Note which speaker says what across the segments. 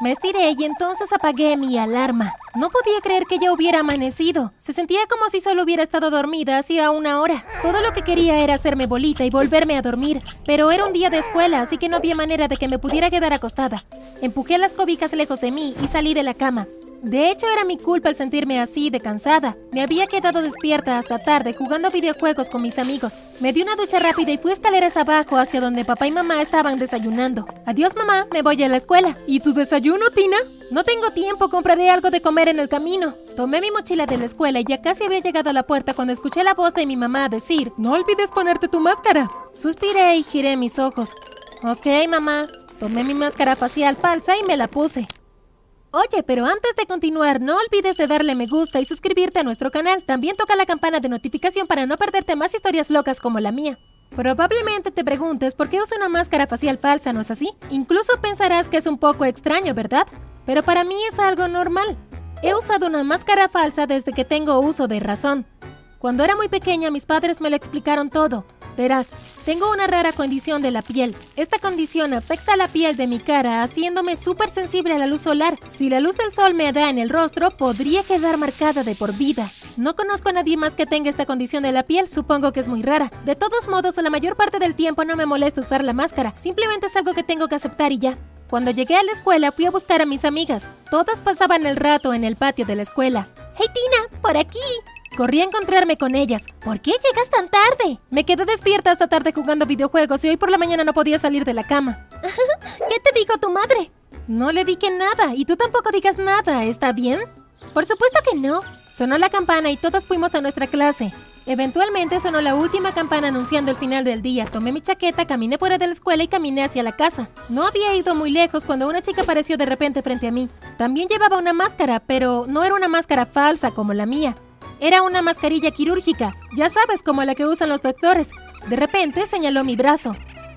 Speaker 1: Me estiré y entonces apagué mi alarma. No podía creer que ya hubiera amanecido. Se sentía como si solo hubiera estado dormida hacía una hora. Todo lo que quería era hacerme bolita y volverme a dormir. Pero era un día de escuela, así que no había manera de que me pudiera quedar acostada. Empujé las cobijas lejos de mí y salí de la cama. De hecho, era mi culpa el sentirme así de cansada. Me había quedado despierta hasta tarde jugando videojuegos con mis amigos. Me di una ducha rápida y fui escaleras abajo hacia donde papá y mamá estaban desayunando. Adiós mamá, me voy a la escuela.
Speaker 2: ¿Y tu desayuno, Tina?
Speaker 1: No tengo tiempo, compraré algo de comer en el camino. Tomé mi mochila de la escuela y ya casi había llegado a la puerta cuando escuché la voz de mi mamá decir,
Speaker 2: No olvides ponerte tu máscara.
Speaker 1: Suspiré y giré mis ojos. Ok, mamá. Tomé mi máscara facial falsa y me la puse. Oye, pero antes de continuar, no olvides de darle me gusta y suscribirte a nuestro canal. También toca la campana de notificación para no perderte más historias locas como la mía. Probablemente te preguntes por qué uso una máscara facial falsa, ¿no es así? Incluso pensarás que es un poco extraño, ¿verdad? Pero para mí es algo normal. He usado una máscara falsa desde que tengo uso de razón. Cuando era muy pequeña mis padres me lo explicaron todo. Verás, tengo una rara condición de la piel. Esta condición afecta a la piel de mi cara, haciéndome súper sensible a la luz solar. Si la luz del sol me da en el rostro, podría quedar marcada de por vida. No conozco a nadie más que tenga esta condición de la piel, supongo que es muy rara. De todos modos, la mayor parte del tiempo no me molesta usar la máscara, simplemente es algo que tengo que aceptar y ya. Cuando llegué a la escuela fui a buscar a mis amigas. Todas pasaban el rato en el patio de la escuela. ¡Hey Tina! ¡Por aquí! Corrí a encontrarme con ellas. ¿Por qué llegas tan tarde? Me quedé despierta hasta tarde jugando videojuegos y hoy por la mañana no podía salir de la cama. ¿Qué te dijo tu madre? No le dije nada y tú tampoco digas nada, ¿está bien? Por supuesto que no. Sonó la campana y todas fuimos a nuestra clase. Eventualmente sonó la última campana anunciando el final del día. Tomé mi chaqueta, caminé fuera de la escuela y caminé hacia la casa. No había ido muy lejos cuando una chica apareció de repente frente a mí. También llevaba una máscara, pero no era una máscara falsa como la mía. Era una mascarilla quirúrgica, ya sabes, como la que usan los doctores. De repente señaló mi brazo.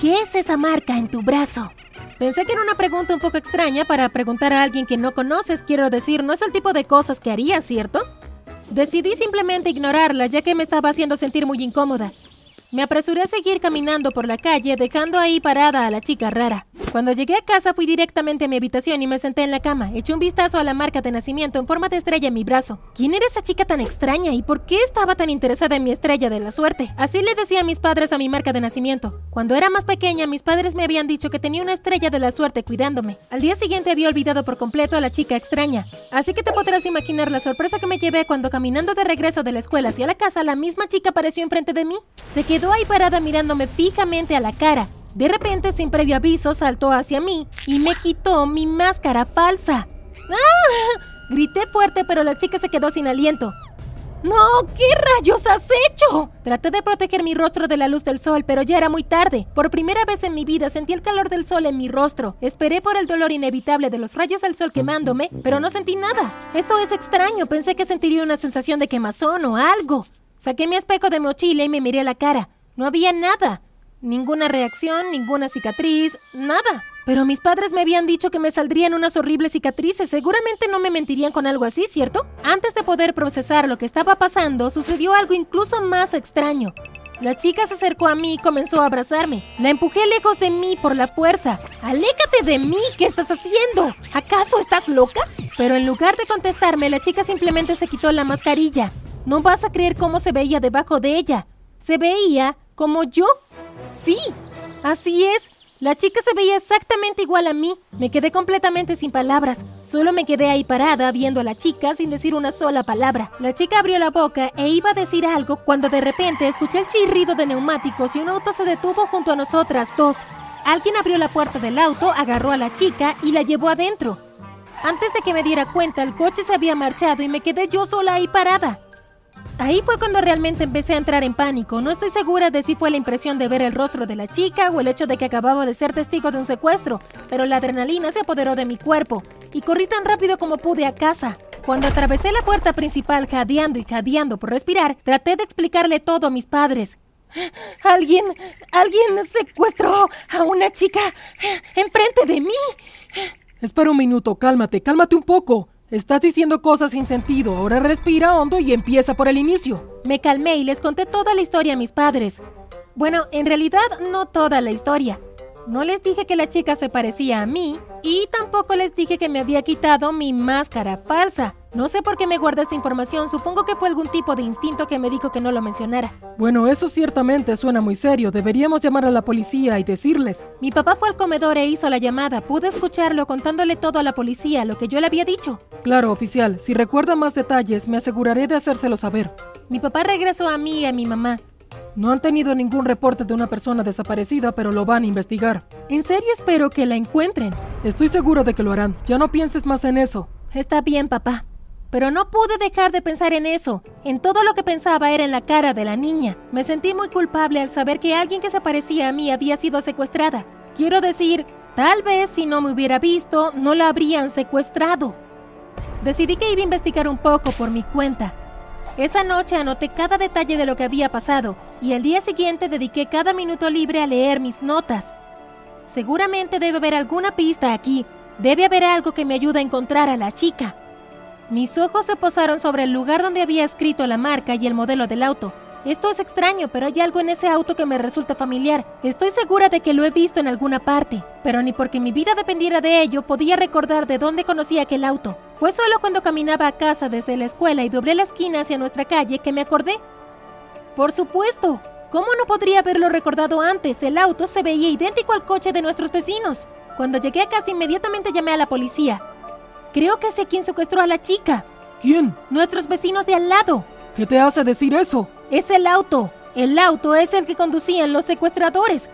Speaker 1: ¿Qué es esa marca en tu brazo? Pensé que era una pregunta un poco extraña para preguntar a alguien que no conoces, quiero decir, no es el tipo de cosas que haría, ¿cierto? Decidí simplemente ignorarla ya que me estaba haciendo sentir muy incómoda. Me apresuré a seguir caminando por la calle, dejando ahí parada a la chica rara. Cuando llegué a casa fui directamente a mi habitación y me senté en la cama. Eché un vistazo a la marca de nacimiento en forma de estrella en mi brazo. ¿Quién era esa chica tan extraña y por qué estaba tan interesada en mi estrella de la suerte? Así le decía a mis padres a mi marca de nacimiento. Cuando era más pequeña, mis padres me habían dicho que tenía una estrella de la suerte cuidándome. Al día siguiente había olvidado por completo a la chica extraña. Así que te podrás imaginar la sorpresa que me llevé cuando caminando de regreso de la escuela hacia la casa, la misma chica apareció enfrente de mí. Se quedó ahí parada mirándome fijamente a la cara. De repente, sin previo aviso, saltó hacia mí y me quitó mi máscara falsa. ¡Ah! Grité fuerte, pero la chica se quedó sin aliento. ¡No! ¿Qué rayos has hecho? Traté de proteger mi rostro de la luz del sol, pero ya era muy tarde. Por primera vez en mi vida sentí el calor del sol en mi rostro. Esperé por el dolor inevitable de los rayos del sol quemándome, pero no sentí nada. Esto es extraño, pensé que sentiría una sensación de quemazón o algo. Saqué mi espejo de mochila y me miré a la cara. No había nada. Ninguna reacción, ninguna cicatriz, nada. Pero mis padres me habían dicho que me saldrían unas horribles cicatrices. Seguramente no me mentirían con algo así, ¿cierto? Antes de poder procesar lo que estaba pasando, sucedió algo incluso más extraño. La chica se acercó a mí y comenzó a abrazarme. La empujé lejos de mí por la fuerza. ¡Aléjate de mí! ¿Qué estás haciendo? ¿Acaso estás loca? Pero en lugar de contestarme, la chica simplemente se quitó la mascarilla. No vas a creer cómo se veía debajo de ella. Se veía como yo. Sí, así es. La chica se veía exactamente igual a mí. Me quedé completamente sin palabras. Solo me quedé ahí parada viendo a la chica sin decir una sola palabra. La chica abrió la boca e iba a decir algo cuando de repente escuché el chirrido de neumáticos y un auto se detuvo junto a nosotras dos. Alguien abrió la puerta del auto, agarró a la chica y la llevó adentro. Antes de que me diera cuenta, el coche se había marchado y me quedé yo sola ahí parada. Ahí fue cuando realmente empecé a entrar en pánico. No estoy segura de si fue la impresión de ver el rostro de la chica o el hecho de que acababa de ser testigo de un secuestro, pero la adrenalina se apoderó de mi cuerpo y corrí tan rápido como pude a casa. Cuando atravesé la puerta principal jadeando y jadeando por respirar, traté de explicarle todo a mis padres. Alguien, alguien secuestró a una chica enfrente de mí.
Speaker 2: Espera un minuto, cálmate, cálmate un poco. Estás diciendo cosas sin sentido. Ahora respira hondo y empieza por el inicio.
Speaker 1: Me calmé y les conté toda la historia a mis padres. Bueno, en realidad no toda la historia. No les dije que la chica se parecía a mí y tampoco les dije que me había quitado mi máscara falsa. No sé por qué me guarda esa información, supongo que fue algún tipo de instinto que me dijo que no lo mencionara.
Speaker 2: Bueno, eso ciertamente suena muy serio. Deberíamos llamar a la policía y decirles.
Speaker 1: Mi papá fue al comedor e hizo la llamada. Pude escucharlo contándole todo a la policía, lo que yo le había dicho.
Speaker 2: Claro, oficial. Si recuerda más detalles, me aseguraré de hacérselo saber.
Speaker 1: Mi papá regresó a mí y a mi mamá.
Speaker 2: No han tenido ningún reporte de una persona desaparecida, pero lo van a investigar.
Speaker 1: En serio espero que la encuentren.
Speaker 2: Estoy seguro de que lo harán. Ya no pienses más en eso.
Speaker 1: Está bien, papá. Pero no pude dejar de pensar en eso. En todo lo que pensaba era en la cara de la niña. Me sentí muy culpable al saber que alguien que se parecía a mí había sido secuestrada. Quiero decir, tal vez si no me hubiera visto, no la habrían secuestrado. Decidí que iba a investigar un poco por mi cuenta. Esa noche anoté cada detalle de lo que había pasado y al día siguiente dediqué cada minuto libre a leer mis notas. Seguramente debe haber alguna pista aquí. Debe haber algo que me ayude a encontrar a la chica. Mis ojos se posaron sobre el lugar donde había escrito la marca y el modelo del auto. Esto es extraño, pero hay algo en ese auto que me resulta familiar. Estoy segura de que lo he visto en alguna parte, pero ni porque mi vida dependiera de ello podía recordar de dónde conocía aquel auto. Fue solo cuando caminaba a casa desde la escuela y doblé la esquina hacia nuestra calle que me acordé. Por supuesto, ¿cómo no podría haberlo recordado antes? El auto se veía idéntico al coche de nuestros vecinos. Cuando llegué a casa inmediatamente llamé a la policía. Creo que sé quién secuestró a la chica.
Speaker 2: ¿Quién?
Speaker 1: Nuestros vecinos de al lado.
Speaker 2: ¿Qué te hace decir eso?
Speaker 1: Es el auto. El auto es el que conducían los secuestradores.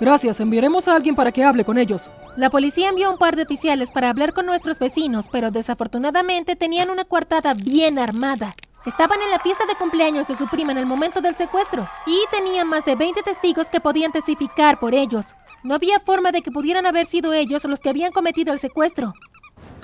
Speaker 2: Gracias, enviaremos a alguien para que hable con ellos.
Speaker 1: La policía envió un par de oficiales para hablar con nuestros vecinos, pero desafortunadamente tenían una coartada bien armada. Estaban en la fiesta de cumpleaños de su prima en el momento del secuestro y tenían más de 20 testigos que podían testificar por ellos. No había forma de que pudieran haber sido ellos los que habían cometido el secuestro.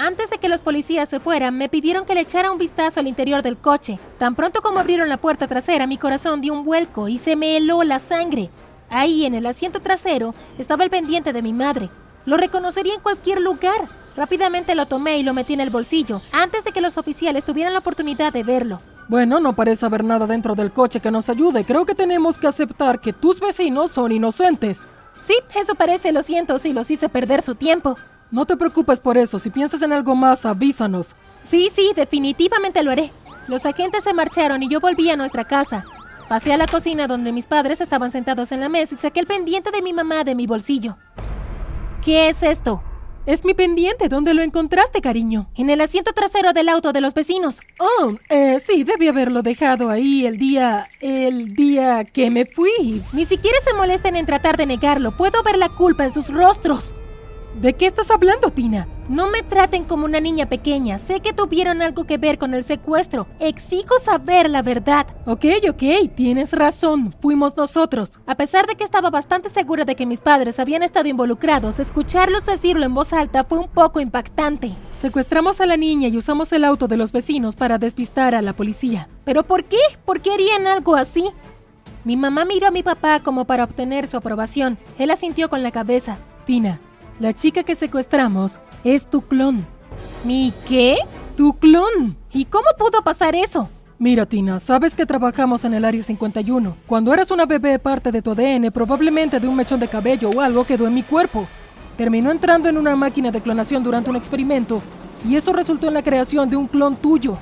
Speaker 1: Antes de que los policías se fueran, me pidieron que le echara un vistazo al interior del coche. Tan pronto como abrieron la puerta trasera, mi corazón dio un vuelco y se me heló la sangre. Ahí, en el asiento trasero, estaba el pendiente de mi madre. Lo reconocería en cualquier lugar. Rápidamente lo tomé y lo metí en el bolsillo, antes de que los oficiales tuvieran la oportunidad de verlo.
Speaker 2: Bueno, no parece haber nada dentro del coche que nos ayude. Creo que tenemos que aceptar que tus vecinos son inocentes.
Speaker 1: Sí, eso parece, lo siento si los hice perder su tiempo.
Speaker 2: No te preocupes por eso, si piensas en algo más, avísanos.
Speaker 1: Sí, sí, definitivamente lo haré. Los agentes se marcharon y yo volví a nuestra casa. Pasé a la cocina donde mis padres estaban sentados en la mesa y saqué el pendiente de mi mamá de mi bolsillo. ¿Qué es esto?
Speaker 2: Es mi pendiente. ¿Dónde lo encontraste, cariño?
Speaker 1: En el asiento trasero del auto de los vecinos.
Speaker 2: Oh, eh, sí, debí haberlo dejado ahí el día... el día que me fui.
Speaker 1: Ni siquiera se molesten en tratar de negarlo. Puedo ver la culpa en sus rostros.
Speaker 2: ¿De qué estás hablando, Tina?
Speaker 1: No me traten como una niña pequeña. Sé que tuvieron algo que ver con el secuestro. Exijo saber la verdad.
Speaker 2: Ok, ok, tienes razón. Fuimos nosotros.
Speaker 1: A pesar de que estaba bastante segura de que mis padres habían estado involucrados, escucharlos decirlo en voz alta fue un poco impactante.
Speaker 2: Secuestramos a la niña y usamos el auto de los vecinos para despistar a la policía.
Speaker 1: ¿Pero por qué? ¿Por qué harían algo así? Mi mamá miró a mi papá como para obtener su aprobación. Él asintió con la cabeza.
Speaker 2: Tina, la chica que secuestramos es tu clon.
Speaker 1: ¿Mi qué?
Speaker 2: Tu clon.
Speaker 1: ¿Y cómo pudo pasar eso?
Speaker 2: Mira, Tina, sabes que trabajamos en el Área 51. Cuando eras una bebé, parte de tu ADN, probablemente de un mechón de cabello o algo quedó en mi cuerpo. Terminó entrando en una máquina de clonación durante un experimento y eso resultó en la creación de un clon tuyo.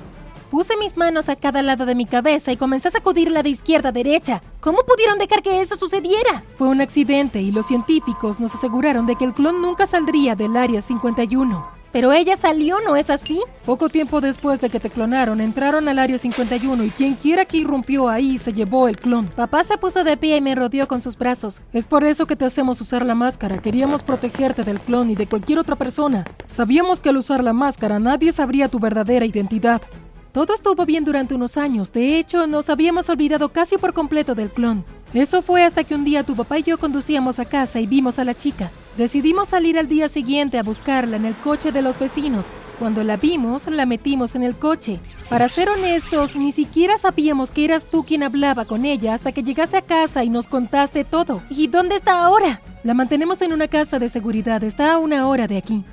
Speaker 1: Puse mis manos a cada lado de mi cabeza y comencé a sacudirla de izquierda a derecha. ¿Cómo pudieron dejar que eso sucediera?
Speaker 2: Fue un accidente y los científicos nos aseguraron de que el clon nunca saldría del Área 51.
Speaker 1: Pero ella salió, ¿no es así?
Speaker 2: Poco tiempo después de que te clonaron, entraron al Área 51 y quien quiera que irrumpió ahí se llevó el clon.
Speaker 1: Papá se puso de pie y me rodeó con sus brazos.
Speaker 2: Es por eso que te hacemos usar la máscara. Queríamos protegerte del clon y de cualquier otra persona. Sabíamos que al usar la máscara nadie sabría tu verdadera identidad. Todo estuvo bien durante unos años, de hecho nos habíamos olvidado casi por completo del clon. Eso fue hasta que un día tu papá y yo conducíamos a casa y vimos a la chica. Decidimos salir al día siguiente a buscarla en el coche de los vecinos. Cuando la vimos, la metimos en el coche. Para ser honestos, ni siquiera sabíamos que eras tú quien hablaba con ella hasta que llegaste a casa y nos contaste todo.
Speaker 1: ¿Y dónde está ahora?
Speaker 2: La mantenemos en una casa de seguridad, está a una hora de aquí.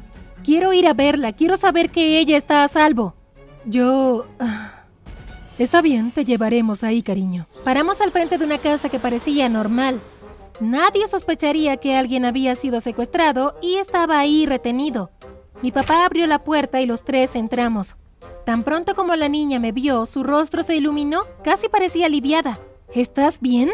Speaker 1: Quiero ir a verla, quiero saber que ella está a salvo.
Speaker 2: Yo... ah, Está bien, te llevaremos ahí, cariño.
Speaker 1: Paramos al frente de una casa que parecía normal. Nadie sospecharía que alguien había sido secuestrado y estaba ahí retenido. Mi papá abrió la puerta y los tres entramos. Tan pronto como la niña me vio, su rostro se iluminó, casi parecía aliviada. ¿Estás bien?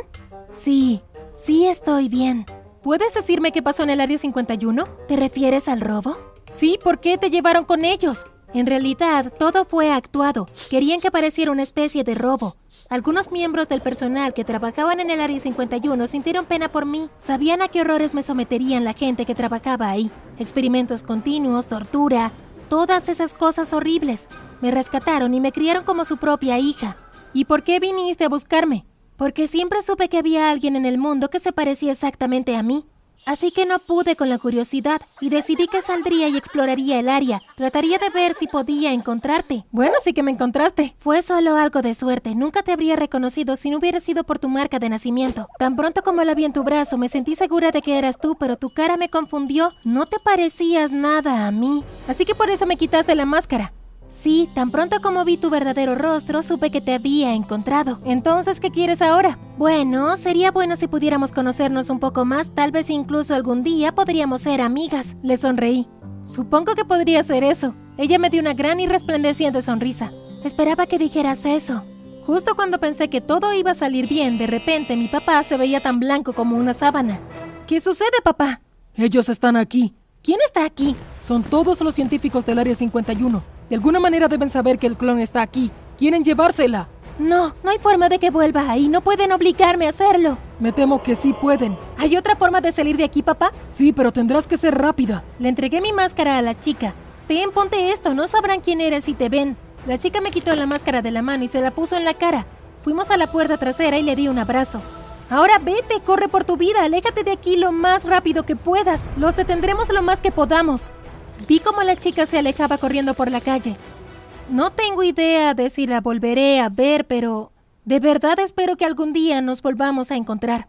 Speaker 1: Sí, sí estoy bien. ¿Puedes decirme qué pasó en el área 51? ¿Te refieres al robo? Sí, ¿por qué te llevaron con ellos? En realidad, todo fue actuado. Querían que pareciera una especie de robo. Algunos miembros del personal que trabajaban en el Área 51 sintieron pena por mí. Sabían a qué horrores me someterían la gente que trabajaba ahí. Experimentos continuos, tortura, todas esas cosas horribles. Me rescataron y me criaron como su propia hija. ¿Y por qué viniste a buscarme? Porque siempre supe que había alguien en el mundo que se parecía exactamente a mí. Así que no pude con la curiosidad y decidí que saldría y exploraría el área. Trataría de ver si podía encontrarte.
Speaker 2: Bueno, sí que me encontraste.
Speaker 1: Fue solo algo de suerte. Nunca te habría reconocido si no hubiera sido por tu marca de nacimiento. Tan pronto como la vi en tu brazo, me sentí segura de que eras tú, pero tu cara me confundió. No te parecías nada a mí.
Speaker 2: Así que por eso me quitaste la máscara.
Speaker 1: Sí, tan pronto como vi tu verdadero rostro, supe que te había encontrado.
Speaker 2: Entonces, ¿qué quieres ahora?
Speaker 1: Bueno, sería bueno si pudiéramos conocernos un poco más, tal vez incluso algún día podríamos ser amigas.
Speaker 2: Le sonreí. Supongo que podría ser eso. Ella me dio una gran y resplandeciente sonrisa.
Speaker 1: Esperaba que dijeras eso.
Speaker 2: Justo cuando pensé que todo iba a salir bien, de repente mi papá se veía tan blanco como una sábana.
Speaker 1: ¿Qué sucede, papá?
Speaker 2: Ellos están aquí.
Speaker 1: ¿Quién está aquí?
Speaker 2: Son todos los científicos del Área 51. De alguna manera deben saber que el clon está aquí. Quieren llevársela.
Speaker 1: No, no hay forma de que vuelva ahí. No pueden obligarme a hacerlo.
Speaker 2: Me temo que sí pueden.
Speaker 1: ¿Hay otra forma de salir de aquí, papá?
Speaker 2: Sí, pero tendrás que ser rápida.
Speaker 1: Le entregué mi máscara a la chica. Ten, ponte esto, no sabrán quién eres si te ven. La chica me quitó la máscara de la mano y se la puso en la cara. Fuimos a la puerta trasera y le di un abrazo. Ahora vete, corre por tu vida, aléjate de aquí lo más rápido que puedas. Los detendremos lo más que podamos. Vi cómo la chica se alejaba corriendo por la calle. No tengo idea de si la volveré a ver, pero de verdad espero que algún día nos volvamos a encontrar.